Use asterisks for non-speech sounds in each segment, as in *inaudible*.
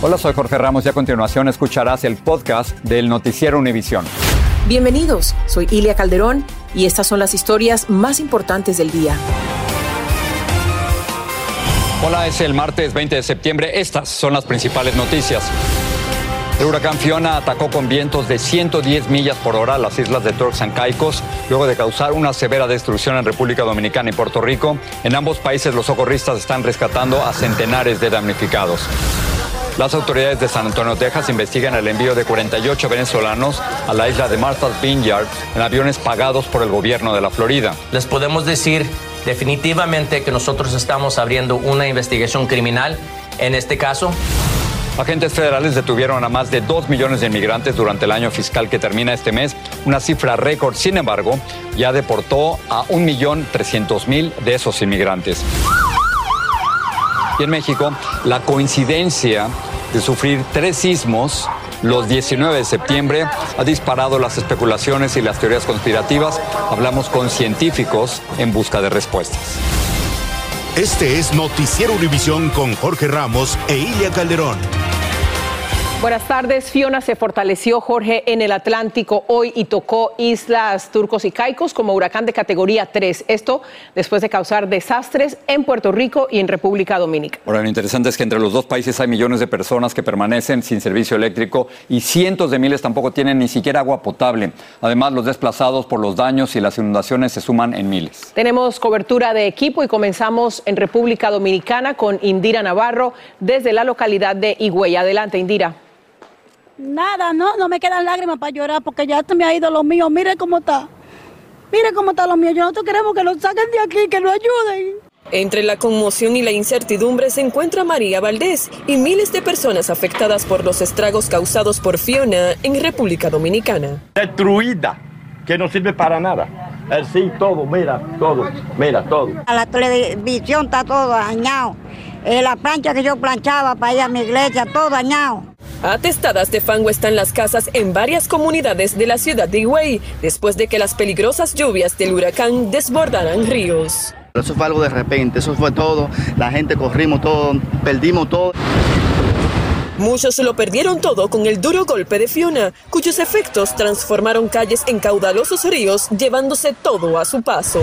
Hola, soy Jorge Ramos y a continuación escucharás el podcast del Noticiero Univisión. Bienvenidos, soy Ilia Calderón y estas son las historias más importantes del día. Hola, es el martes 20 de septiembre. Estas son las principales noticias. El huracán Fiona atacó con vientos de 110 millas por hora las islas de Turks and Caicos, luego de causar una severa destrucción en República Dominicana y Puerto Rico. En ambos países los socorristas están rescatando a centenares de damnificados. Las autoridades de San Antonio, Texas, investigan el envío de 48 venezolanos a la isla de Martha's Vineyard en aviones pagados por el gobierno de la Florida. Les podemos decir definitivamente que nosotros estamos abriendo una investigación criminal en este caso. Agentes federales detuvieron a más de 2 millones de inmigrantes durante el año fiscal que termina este mes, una cifra récord. Sin embargo, ya deportó a 1.300.000 de esos inmigrantes. Y en México, la coincidencia de sufrir tres sismos los 19 de septiembre ha disparado las especulaciones y las teorías conspirativas. Hablamos con científicos en busca de respuestas. Este es Noticiero Univisión con Jorge Ramos e Ilia Calderón. Buenas tardes. Fiona se fortaleció, Jorge, en el Atlántico hoy y tocó islas Turcos y Caicos como huracán de categoría 3. Esto después de causar desastres en Puerto Rico y en República Dominicana. Ahora, lo interesante es que entre los dos países hay millones de personas que permanecen sin servicio eléctrico y cientos de miles tampoco tienen ni siquiera agua potable. Además, los desplazados por los daños y las inundaciones se suman en miles. Tenemos cobertura de equipo y comenzamos en República Dominicana con Indira Navarro desde la localidad de Higüey. Adelante, Indira. Nada, no, no me quedan lágrimas para llorar porque ya se me ha ido lo mío. Mire cómo está. Mire cómo está lo mío. Nosotros queremos que lo saquen de aquí, que lo ayuden. Entre la conmoción y la incertidumbre se encuentra María Valdés y miles de personas afectadas por los estragos causados por Fiona en República Dominicana. Destruida, que no sirve para nada. El sí, todo, mira, todo, mira, todo. A la televisión está todo dañado. Eh, la plancha que yo planchaba para ir a mi iglesia, todo dañado. Atestadas de fango están las casas en varias comunidades de la ciudad de Higüey después de que las peligrosas lluvias del huracán desbordaran ríos. Eso fue algo de repente, eso fue todo. La gente corrimos todo, perdimos todo. Muchos lo perdieron todo con el duro golpe de Fiona, cuyos efectos transformaron calles en caudalosos ríos, llevándose todo a su paso.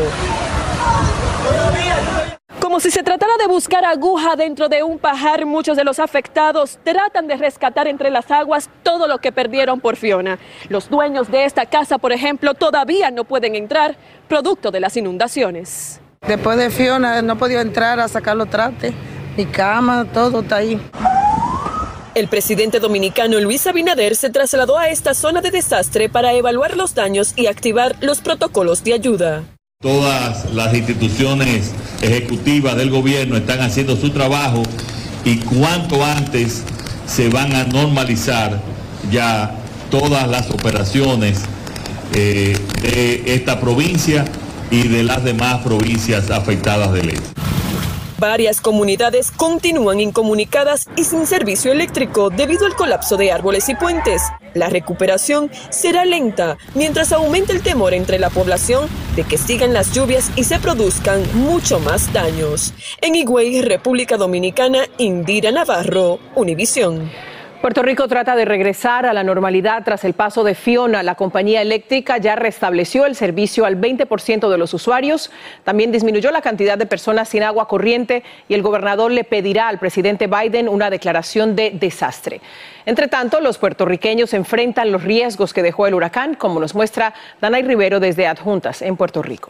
Como si se tratara de buscar aguja dentro de un pajar, muchos de los afectados tratan de rescatar entre las aguas todo lo que perdieron por Fiona. Los dueños de esta casa, por ejemplo, todavía no pueden entrar, producto de las inundaciones. Después de Fiona no podido entrar a sacar los trastes, mi cama, todo está ahí. El presidente dominicano Luis Abinader se trasladó a esta zona de desastre para evaluar los daños y activar los protocolos de ayuda. Todas las instituciones ejecutivas del gobierno están haciendo su trabajo y cuanto antes se van a normalizar ya todas las operaciones eh, de esta provincia y de las demás provincias afectadas del este. Varias comunidades continúan incomunicadas y sin servicio eléctrico debido al colapso de árboles y puentes. La recuperación será lenta mientras aumenta el temor entre la población de que sigan las lluvias y se produzcan mucho más daños. En Higüey, República Dominicana, Indira Navarro, Univisión. Puerto Rico trata de regresar a la normalidad tras el paso de Fiona. La compañía eléctrica ya restableció el servicio al 20% de los usuarios. También disminuyó la cantidad de personas sin agua corriente y el gobernador le pedirá al presidente Biden una declaración de desastre. Entre tanto, los puertorriqueños enfrentan los riesgos que dejó el huracán, como nos muestra Danay Rivero desde Adjuntas en Puerto Rico.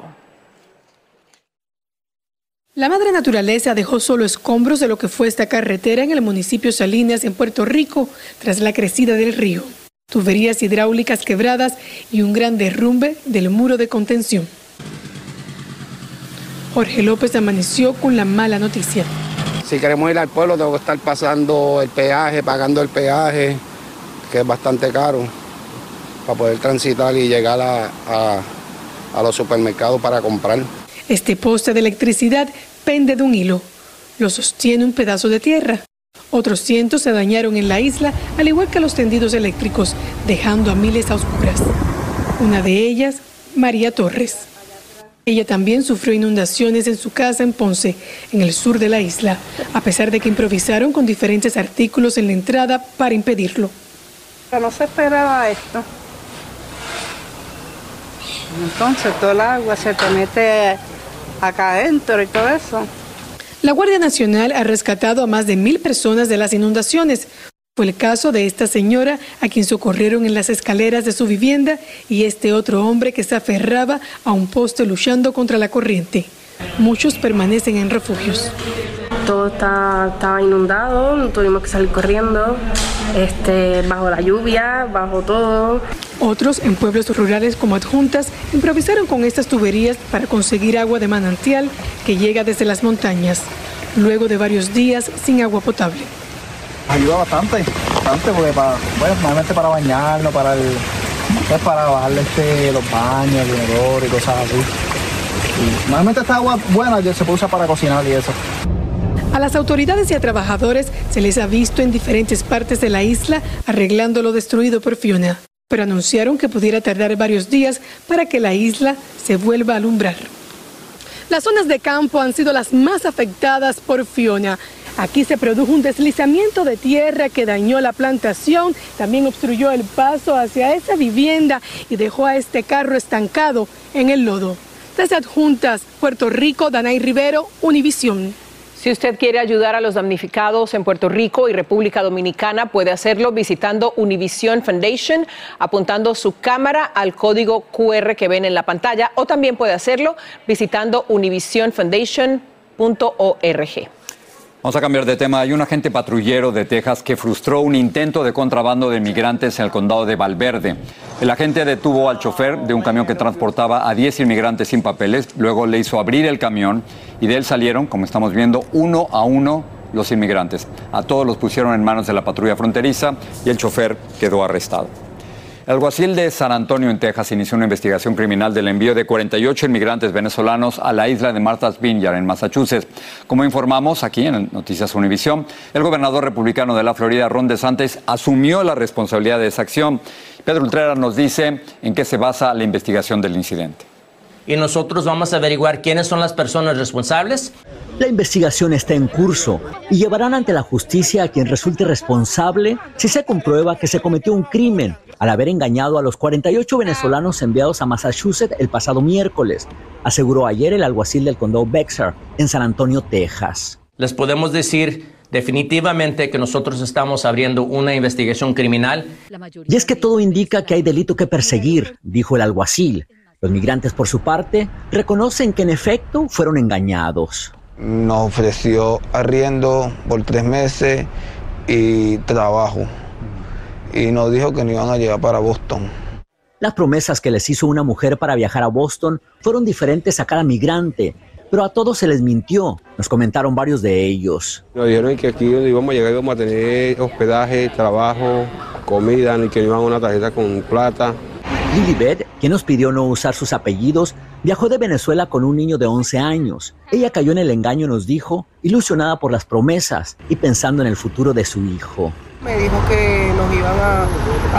La madre naturaleza dejó solo escombros de lo que fue esta carretera en el municipio Salinas, en Puerto Rico, tras la crecida del río. Tuberías hidráulicas quebradas y un gran derrumbe del muro de contención. Jorge López amaneció con la mala noticia. Si queremos ir al pueblo, tengo que estar pasando el peaje, pagando el peaje, que es bastante caro, para poder transitar y llegar a, a los supermercados para comprar. Este poste de electricidad pende de un hilo. Lo sostiene un pedazo de tierra. Otros cientos se dañaron en la isla, al igual que los tendidos eléctricos, dejando a miles a oscuras. Una de ellas, María Torres. Ella también sufrió inundaciones en su casa en Ponce, en el sur de la isla, a pesar de que improvisaron con diferentes artículos en la entrada para impedirlo. No se esperaba esto. Entonces todo el agua se te mete acá adentro y todo eso. La Guardia Nacional ha rescatado a más de mil personas de las inundaciones. Fue el caso de esta señora a quien socorrieron en las escaleras de su vivienda y este otro hombre que se aferraba a un poste luchando contra la corriente. Muchos permanecen en refugios. Todo está, estaba inundado, tuvimos que salir corriendo, este, bajo la lluvia, bajo todo. Otros en pueblos rurales como adjuntas improvisaron con estas tuberías para conseguir agua de manantial que llega desde las montañas, luego de varios días sin agua potable. Ayuda bastante, bastante porque para, bueno, normalmente para bañarnos, para el, pues para bajarle este, los baños, el inodoro y cosas así. Y normalmente esta agua buena se puede usar para cocinar y eso. A las autoridades y a trabajadores se les ha visto en diferentes partes de la isla arreglando lo destruido por Fiona, pero anunciaron que pudiera tardar varios días para que la isla se vuelva a alumbrar. Las zonas de campo han sido las más afectadas por Fiona. Aquí se produjo un deslizamiento de tierra que dañó la plantación, también obstruyó el paso hacia esa vivienda y dejó a este carro estancado en el lodo. Desde Adjuntas, Puerto Rico, Danay Rivero, Univisión. Si usted quiere ayudar a los damnificados en Puerto Rico y República Dominicana, puede hacerlo visitando Univision Foundation, apuntando su cámara al código QR que ven en la pantalla, o también puede hacerlo visitando univisionfoundation.org. Vamos a cambiar de tema. Hay un agente patrullero de Texas que frustró un intento de contrabando de inmigrantes en el condado de Valverde. El agente detuvo al chofer de un camión que transportaba a 10 inmigrantes sin papeles, luego le hizo abrir el camión y de él salieron, como estamos viendo, uno a uno los inmigrantes. A todos los pusieron en manos de la patrulla fronteriza y el chofer quedó arrestado. El alguacil de San Antonio, en Texas, inició una investigación criminal del envío de 48 inmigrantes venezolanos a la isla de Martha's Vineyard, en Massachusetts. Como informamos aquí en Noticias Univisión, el gobernador republicano de la Florida, Ron DeSantis, asumió la responsabilidad de esa acción. Pedro Ultrera nos dice en qué se basa la investigación del incidente y nosotros vamos a averiguar quiénes son las personas responsables. La investigación está en curso y llevarán ante la justicia a quien resulte responsable si se comprueba que se cometió un crimen al haber engañado a los 48 venezolanos enviados a Massachusetts el pasado miércoles, aseguró ayer el alguacil del condado Bexar en San Antonio, Texas. Les podemos decir definitivamente que nosotros estamos abriendo una investigación criminal. Y es que todo indica que hay delito que perseguir, dijo el alguacil. Los migrantes, por su parte, reconocen que en efecto fueron engañados. Nos ofreció arriendo por tres meses y trabajo. Y nos dijo que no iban a llegar para Boston. Las promesas que les hizo una mujer para viajar a Boston fueron diferentes a cada migrante, pero a todos se les mintió, nos comentaron varios de ellos. Nos dijeron que aquí donde íbamos a llegar íbamos a tener hospedaje, trabajo, comida, y que iban a una tarjeta con plata. Lilibet, quien nos pidió no usar sus apellidos, viajó de Venezuela con un niño de 11 años. Ella cayó en el engaño, nos dijo, ilusionada por las promesas y pensando en el futuro de su hijo. Me dijo que nos iban a,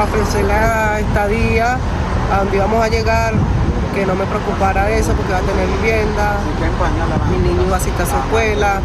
ofrecer la estadía, a donde íbamos a llegar, que no me preocupara eso porque iba a tener vivienda, mi niño iba a asistir a su escuela.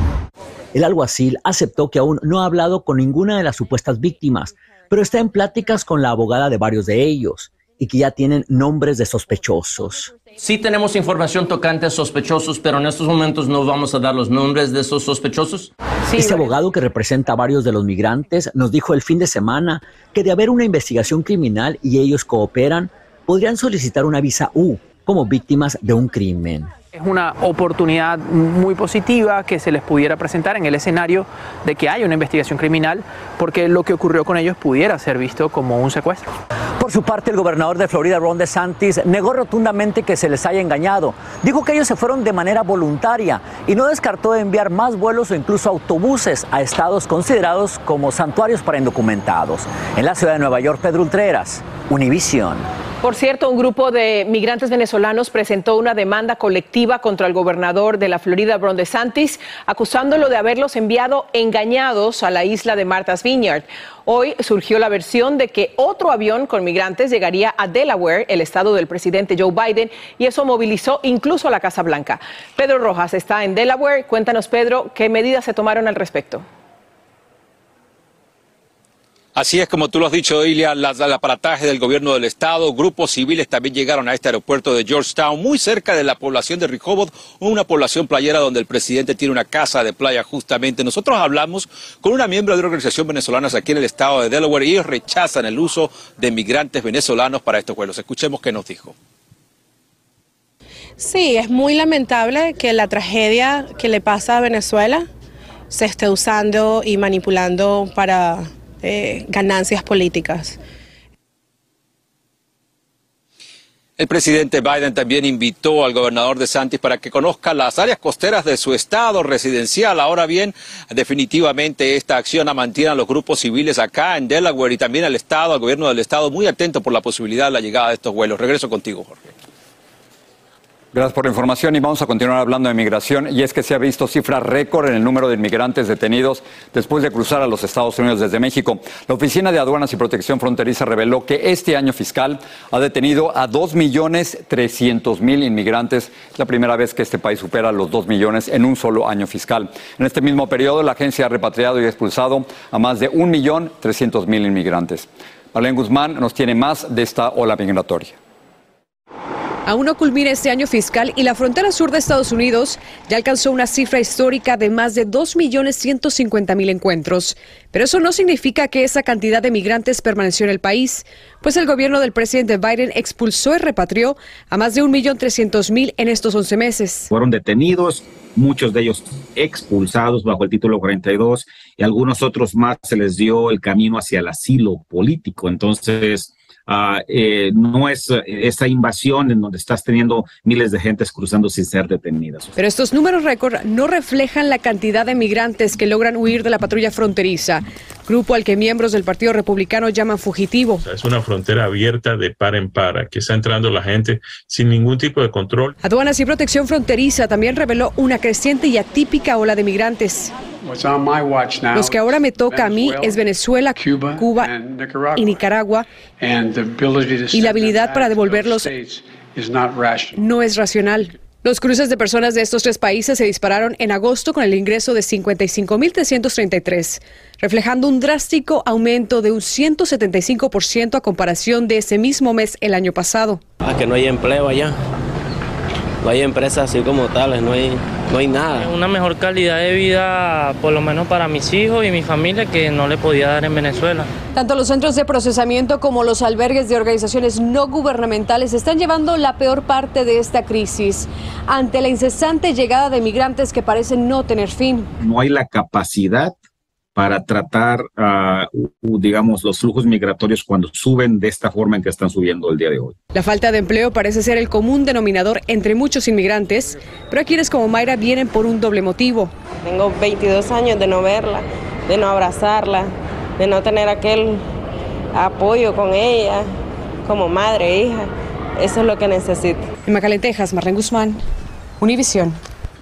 El alguacil aceptó que aún no ha hablado con ninguna de las supuestas víctimas, pero está en pláticas con la abogada de varios de ellos y que ya tienen nombres de sospechosos. Sí tenemos información tocante a sospechosos, pero en estos momentos no vamos a dar los nombres de esos sospechosos. este abogado que representa a varios de los migrantes nos dijo el fin de semana que de haber una investigación criminal y ellos cooperan, podrían solicitar una visa U como víctimas de un crimen. Es una oportunidad muy positiva que se les pudiera presentar en el escenario de que hay una investigación criminal, porque lo que ocurrió con ellos pudiera ser visto como un secuestro. Por su parte, el gobernador de Florida, Ron DeSantis, negó rotundamente que se les haya engañado. Dijo que ellos se fueron de manera voluntaria y no descartó enviar más vuelos o incluso autobuses a estados considerados como santuarios para indocumentados. En la ciudad de Nueva York, Pedro Ultreras, Univision. Por cierto, un grupo de migrantes venezolanos presentó una demanda colectiva contra el gobernador de la Florida, Ron DeSantis, acusándolo de haberlos enviado engañados a la isla de Martha's Vineyard. Hoy surgió la versión de que otro avión con migrantes llegaría a Delaware, el estado del presidente Joe Biden, y eso movilizó incluso a la Casa Blanca. Pedro Rojas está en Delaware. Cuéntanos, Pedro, qué medidas se tomaron al respecto. Así es como tú lo has dicho, Ilia, el aparataje del gobierno del estado, grupos civiles también llegaron a este aeropuerto de Georgetown, muy cerca de la población de Rehoboth, una población playera donde el presidente tiene una casa de playa justamente. Nosotros hablamos con una miembro de una organización venezolana aquí en el estado de Delaware y ellos rechazan el uso de migrantes venezolanos para estos vuelos. Escuchemos qué nos dijo. Sí, es muy lamentable que la tragedia que le pasa a Venezuela se esté usando y manipulando para eh, ganancias políticas. El presidente Biden también invitó al gobernador de Santis para que conozca las áreas costeras de su estado residencial. Ahora bien, definitivamente esta acción mantiene a los grupos civiles acá en Delaware y también al estado, al gobierno del estado, muy atento por la posibilidad de la llegada de estos vuelos. Regreso contigo, Jorge. Gracias por la información y vamos a continuar hablando de migración. Y es que se ha visto cifra récord en el número de inmigrantes detenidos después de cruzar a los Estados Unidos desde México. La Oficina de Aduanas y Protección Fronteriza reveló que este año fiscal ha detenido a 2.300.000 inmigrantes. Es la primera vez que este país supera los 2 millones en un solo año fiscal. En este mismo periodo, la agencia ha repatriado y expulsado a más de 1.300.000 inmigrantes. Marlene Guzmán nos tiene más de esta ola migratoria. Aún no culmina este año fiscal y la frontera sur de Estados Unidos ya alcanzó una cifra histórica de más de 2.150.000 encuentros. Pero eso no significa que esa cantidad de migrantes permaneció en el país, pues el gobierno del presidente Biden expulsó y repatrió a más de 1.300.000 en estos 11 meses. Fueron detenidos, muchos de ellos expulsados bajo el título 42 y algunos otros más se les dio el camino hacia el asilo político. Entonces, Eh, no es eh, esa invasión en donde estás teniendo miles de gentes cruzando sin ser detenidas. Pero estos números récord no reflejan la cantidad de migrantes que logran huir de la patrulla fronteriza, grupo al que miembros del Partido Republicano llaman fugitivo. es una frontera abierta de par en par, que está entrando la gente sin ningún tipo de control. Aduanas y Protección Fronteriza también reveló una creciente y atípica ola de migrantes. Los que ahora me toca a mí es Venezuela, Cuba y Nicaragua. Y la habilidad para devolverlos no es racional. Los cruces de personas de estos tres países se dispararon en agosto con el ingreso de 55.333, reflejando un drástico aumento de un 175% a comparación de ese mismo mes el año pasado. Ah, que no hay empleo allá no hay empresas así como tales, no hay, no hay nada. Una mejor calidad de vida, por lo menos para mis hijos y mi familia, que no le podía dar en Venezuela. Tanto los centros de procesamiento como los albergues de organizaciones no gubernamentales están llevando la peor parte de esta crisis ante la incesante llegada de migrantes que parecen no tener fin. No hay la capacidad para tratar, ah, digamos, los flujos migratorios cuando suben de esta forma en que están subiendo el día de hoy. La falta de empleo parece ser el común denominador entre muchos inmigrantes, pero quienes como Mayra vienen por un doble motivo. Tengo 22 años de no verla, de no abrazarla, de no tener aquel apoyo con ella, como madre e hija. Eso es lo que necesito. En Macalén, Texas, Marlene Guzmán, Univisión.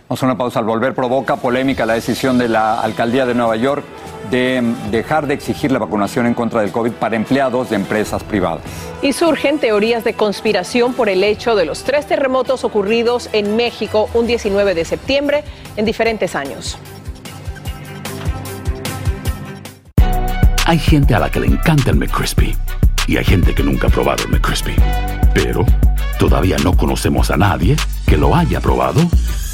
Vamos a una pausa. Al volver provoca polémica la decisión de la alcaldía de Nueva York de dejar de exigir la vacunación en contra del COVID para empleados de empresas privadas. Y surgen teorías de conspiración por el hecho de los tres terremotos ocurridos en México un 19 de septiembre en diferentes años. Hay gente a la que le encanta el McCrispy y hay gente que nunca ha probado el McCrispy. Pero todavía no conocemos a nadie que lo haya probado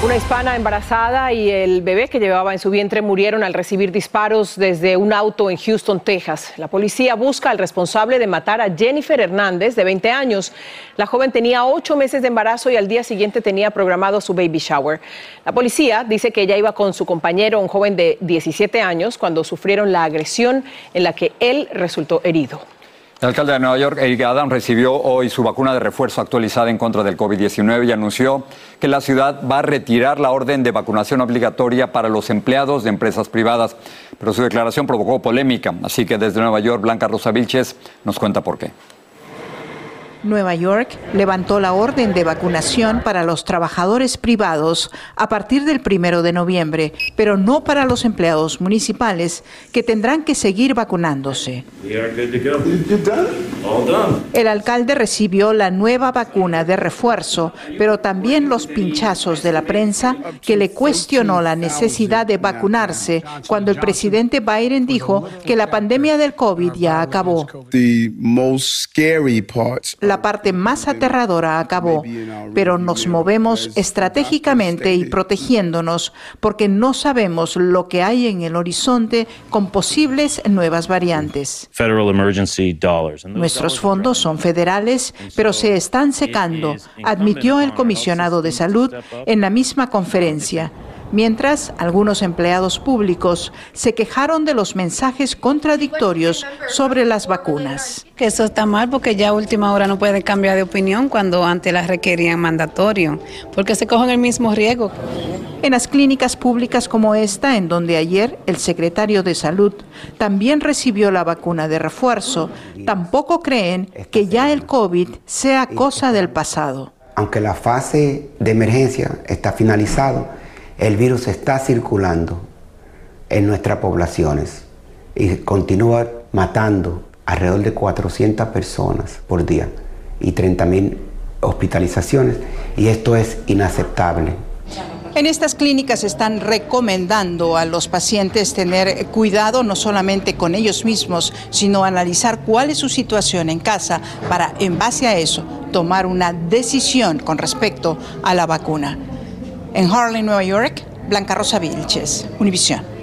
Una hispana embarazada y el bebé que llevaba en su vientre murieron al recibir disparos desde un auto en Houston, Texas. La policía busca al responsable de matar a Jennifer Hernández, de 20 años. La joven tenía ocho meses de embarazo y al día siguiente tenía programado su baby shower. La policía dice que ella iba con su compañero, un joven de 17 años, cuando sufrieron la agresión en la que él resultó herido. El alcalde de Nueva York, Eric Adams, recibió hoy su vacuna de refuerzo actualizada en contra del COVID-19 y anunció que la ciudad va a retirar la orden de vacunación obligatoria para los empleados de empresas privadas. Pero su declaración provocó polémica, así que desde Nueva York, Blanca Rosa Vilches nos cuenta por qué. Nueva York levantó la orden de vacunación para los trabajadores privados a partir del primero de noviembre, pero no para los empleados municipales que tendrán que seguir vacunándose. El alcalde recibió la nueva vacuna de refuerzo, pero también los pinchazos de la prensa que le cuestionó la necesidad de vacunarse cuando el presidente Biden dijo que la pandemia del COVID ya acabó. La parte más aterradora acabó, pero nos movemos estratégicamente y protegiéndonos porque no sabemos lo que hay en el horizonte con posibles nuevas variantes. Nuestros fondos son federales, pero se están secando, admitió el comisionado de salud en la misma conferencia mientras algunos empleados públicos se quejaron de los mensajes contradictorios sobre las vacunas. Que eso está mal porque ya a última hora no pueden cambiar de opinión cuando antes las requerían mandatorio, porque se cogen el mismo riesgo. En las clínicas públicas como esta, en donde ayer el secretario de Salud también recibió la vacuna de refuerzo, tampoco creen que ya el COVID sea cosa del pasado. Aunque la fase de emergencia está finalizada, el virus está circulando en nuestras poblaciones y continúa matando alrededor de 400 personas por día y 30 mil hospitalizaciones y esto es inaceptable. En estas clínicas están recomendando a los pacientes tener cuidado no solamente con ellos mismos, sino analizar cuál es su situación en casa para, en base a eso, tomar una decisión con respecto a la vacuna. En Harlem, Nueva York, Blanca Rosa Vilches, Univisión.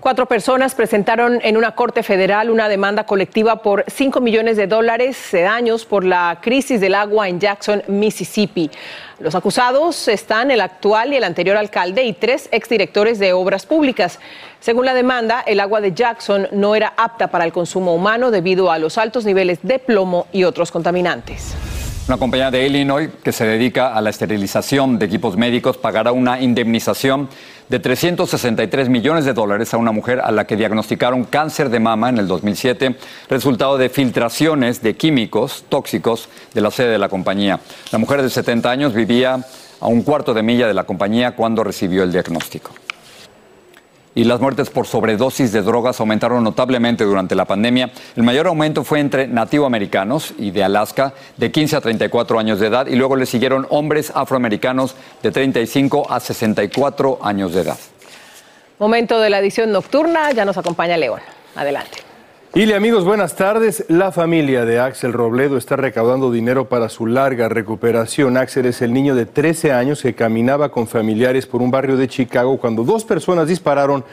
Cuatro personas presentaron en una corte federal una demanda colectiva por 5 millones de dólares de daños por la crisis del agua en Jackson, Mississippi. Los acusados están el actual y el anterior alcalde y tres exdirectores de obras públicas. Según la demanda, el agua de Jackson no era apta para el consumo humano debido a los altos niveles de plomo y otros contaminantes. Una compañía de Illinois que se dedica a la esterilización de equipos médicos pagará una indemnización de 363 millones de dólares a una mujer a la que diagnosticaron cáncer de mama en el 2007, resultado de filtraciones de químicos tóxicos de la sede de la compañía. La mujer de 70 años vivía a un cuarto de milla de la compañía cuando recibió el diagnóstico y las muertes por sobredosis de drogas aumentaron notablemente durante la pandemia. El mayor aumento fue entre nativoamericanos y de Alaska de 15 a 34 años de edad y luego le siguieron hombres afroamericanos de 35 a 64 años de edad. Momento de la edición nocturna, ya nos acompaña León. Adelante. Y amigos, buenas tardes. La familia de Axel Robledo está recaudando dinero para su larga recuperación. Axel es el niño de 13 años que caminaba con familiares por un barrio de Chicago cuando dos personas dispararon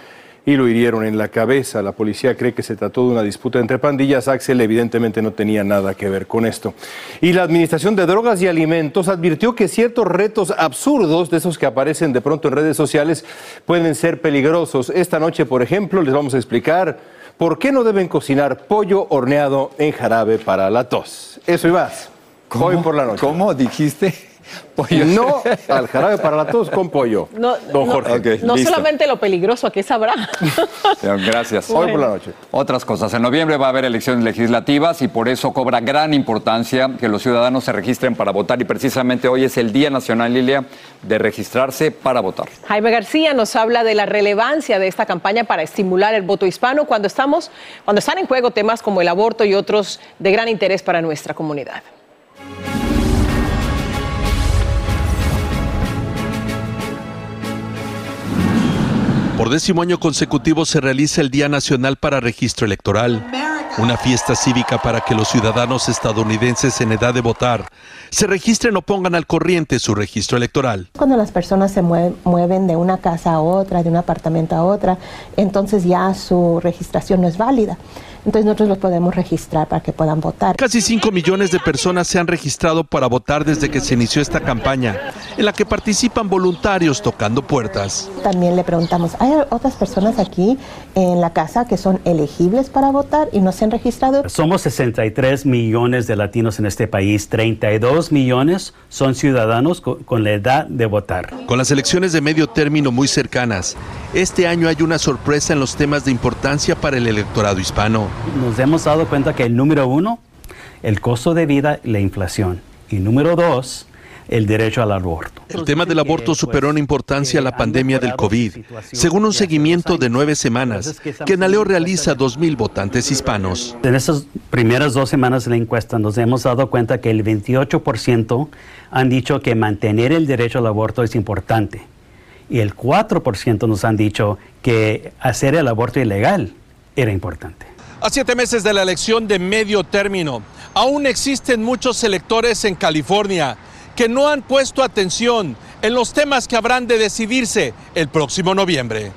y lo hirieron en la cabeza. La policía cree que se trató de una disputa entre pandillas. Axel evidentemente no tenía nada que ver con esto. Y la Administración de Drogas y Alimentos advirtió que ciertos retos absurdos, de esos que aparecen de pronto en redes sociales, pueden ser peligrosos. Esta noche, por ejemplo, les vamos a explicar ¿Por qué no deben cocinar pollo horneado en jarabe para la tos? Eso y más. Hoy por la noche. ¿Cómo dijiste? No al jarabe para la tos con pollo. No, Don no- Jorge. no solamente lo peligroso, ¿a qué sabrá? *laughs* Gracias. Hoy por la noche. Otras cosas. En noviembre va a haber elecciones legislativas y por eso cobra gran importancia que los ciudadanos se registren para votar. Y precisamente hoy es el Día Nacional, Lilia, de registrarse para votar. Jaime García nos habla de la relevancia de esta campaña para estimular el voto hispano cuando estamos, cuando están en juego temas como el aborto y otros de gran interés para nuestra comunidad. Por décimo año consecutivo se realiza el Día Nacional para Registro Electoral, una fiesta cívica para que los ciudadanos estadounidenses en edad de votar se registren o pongan al corriente su registro electoral. Cuando las personas se mue- mueven de una casa a otra, de un apartamento a otra, entonces ya su registración no es válida. Entonces nosotros los podemos registrar para que puedan votar. Casi 5 millones de personas se han registrado para votar desde que se inició esta campaña, en la que participan voluntarios tocando puertas. También le preguntamos, ¿hay otras personas aquí en la casa que son elegibles para votar y no se han registrado? Somos 63 millones de latinos en este país, 32 millones son ciudadanos co- con la edad de votar. Con las elecciones de medio término muy cercanas, este año hay una sorpresa en los temas de importancia para el electorado hispano. Nos hemos dado cuenta que el número uno, el costo de vida y la inflación. Y número dos, el derecho al aborto. El tema del aborto superó en importancia la pandemia del COVID, según un seguimiento de nueve semanas que Naleo realiza a 2.000 votantes hispanos. En estas primeras dos semanas de la encuesta nos hemos dado cuenta que el 28% han dicho que mantener el derecho al aborto es importante. Y el 4% nos han dicho que hacer el aborto ilegal era importante. A siete meses de la elección de medio término, aún existen muchos electores en California que no han puesto atención en los temas que habrán de decidirse el próximo noviembre.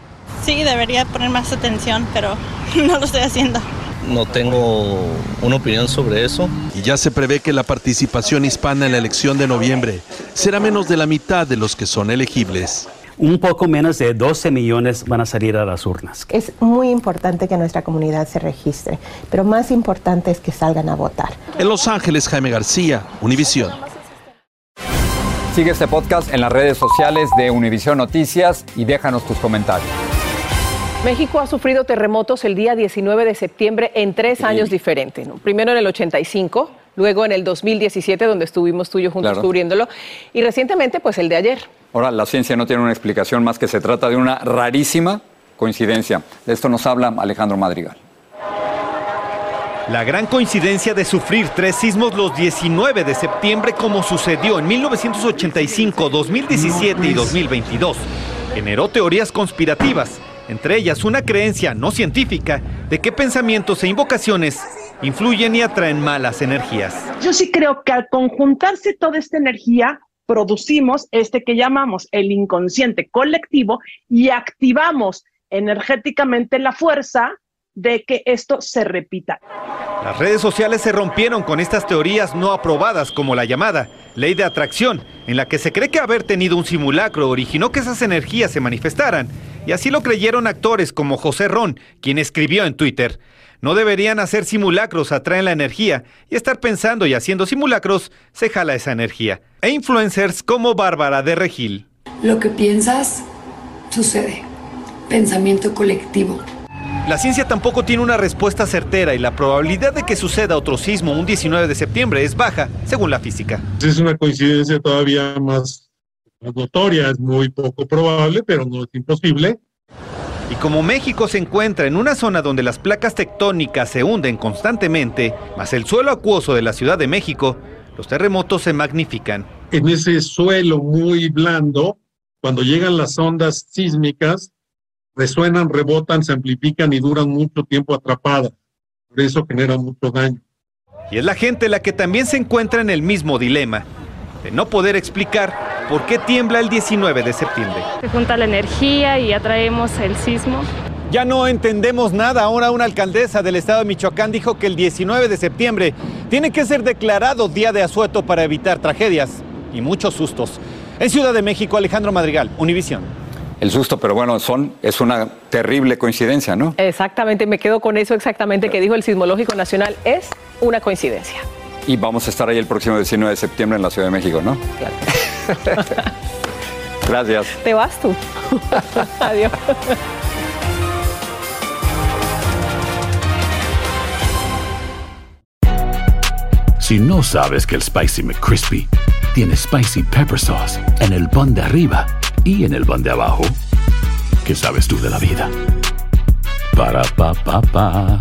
Sí, debería poner más atención, pero *laughs* no lo estoy haciendo. No tengo una opinión sobre eso. Y ya se prevé que la participación hispana en la elección de noviembre será menos de la mitad de los que son elegibles. Un poco menos de 12 millones van a salir a las urnas. Es muy importante que nuestra comunidad se registre, pero más importante es que salgan a votar. En Los Ángeles, Jaime García, Univisión. Sigue este podcast en las redes sociales de Univision Noticias y déjanos tus comentarios. México ha sufrido terremotos el día 19 de septiembre en tres años diferentes. ¿no? Primero en el 85, luego en el 2017, donde estuvimos tú y yo juntos Claro. cubriéndolo, y recientemente, pues el de ayer. Ahora, la ciencia no tiene una explicación más que se trata de una rarísima coincidencia. De esto nos habla Alejandro Madrigal. La gran coincidencia de sufrir tres sismos los 19 de septiembre como sucedió en 1985, 2017 y 2022 generó teorías conspirativas, entre ellas una creencia no científica de que pensamientos e invocaciones influyen y atraen malas energías. Yo sí creo que al conjuntarse toda esta energía, producimos este que llamamos el inconsciente colectivo y activamos energéticamente la fuerza de que esto se repita. Las redes sociales se rompieron con estas teorías no aprobadas como la llamada ley de atracción, en la que se cree que haber tenido un simulacro originó que esas energías se manifestaran, y así lo creyeron actores como José Ron, quien escribió en Twitter. No deberían hacer simulacros, atraen la energía, y estar pensando y haciendo simulacros se jala esa energía. E influencers como Bárbara de Regil. Lo que piensas sucede. Pensamiento colectivo. La ciencia tampoco tiene una respuesta certera y la probabilidad de que suceda otro sismo un 19 de septiembre es baja, según la física. Es una coincidencia todavía más notoria, es muy poco probable, pero no es imposible. Y como México se encuentra en una zona donde las placas tectónicas se hunden constantemente, más el suelo acuoso de la Ciudad de México, los terremotos se magnifican. En ese suelo muy blando, cuando llegan las ondas sísmicas, resuenan, rebotan, se amplifican y duran mucho tiempo atrapadas. Por eso generan mucho daño. Y es la gente la que también se encuentra en el mismo dilema, de no poder explicar por qué tiembla el 19 de septiembre. Se junta la energía y atraemos el sismo. Ya no entendemos nada. Ahora una alcaldesa del estado de Michoacán dijo que el 19 de septiembre tiene que ser declarado día de asueto para evitar tragedias y muchos sustos. En Ciudad de México, Alejandro Madrigal, Univisión. El susto, pero bueno, son, es una terrible coincidencia, ¿no? Exactamente, me quedo con eso exactamente que dijo el Sismológico Nacional. Es una coincidencia. Y vamos a estar ahí el próximo 19 de septiembre en la Ciudad de México, ¿no? Claro. *laughs* Gracias. Te vas tú. *laughs* Adiós. Si no sabes que el Spicy McCrispy tiene Spicy Pepper Sauce en el pan de arriba y en el pan de abajo, ¿qué sabes tú de la vida? Para, pa, pa, pa.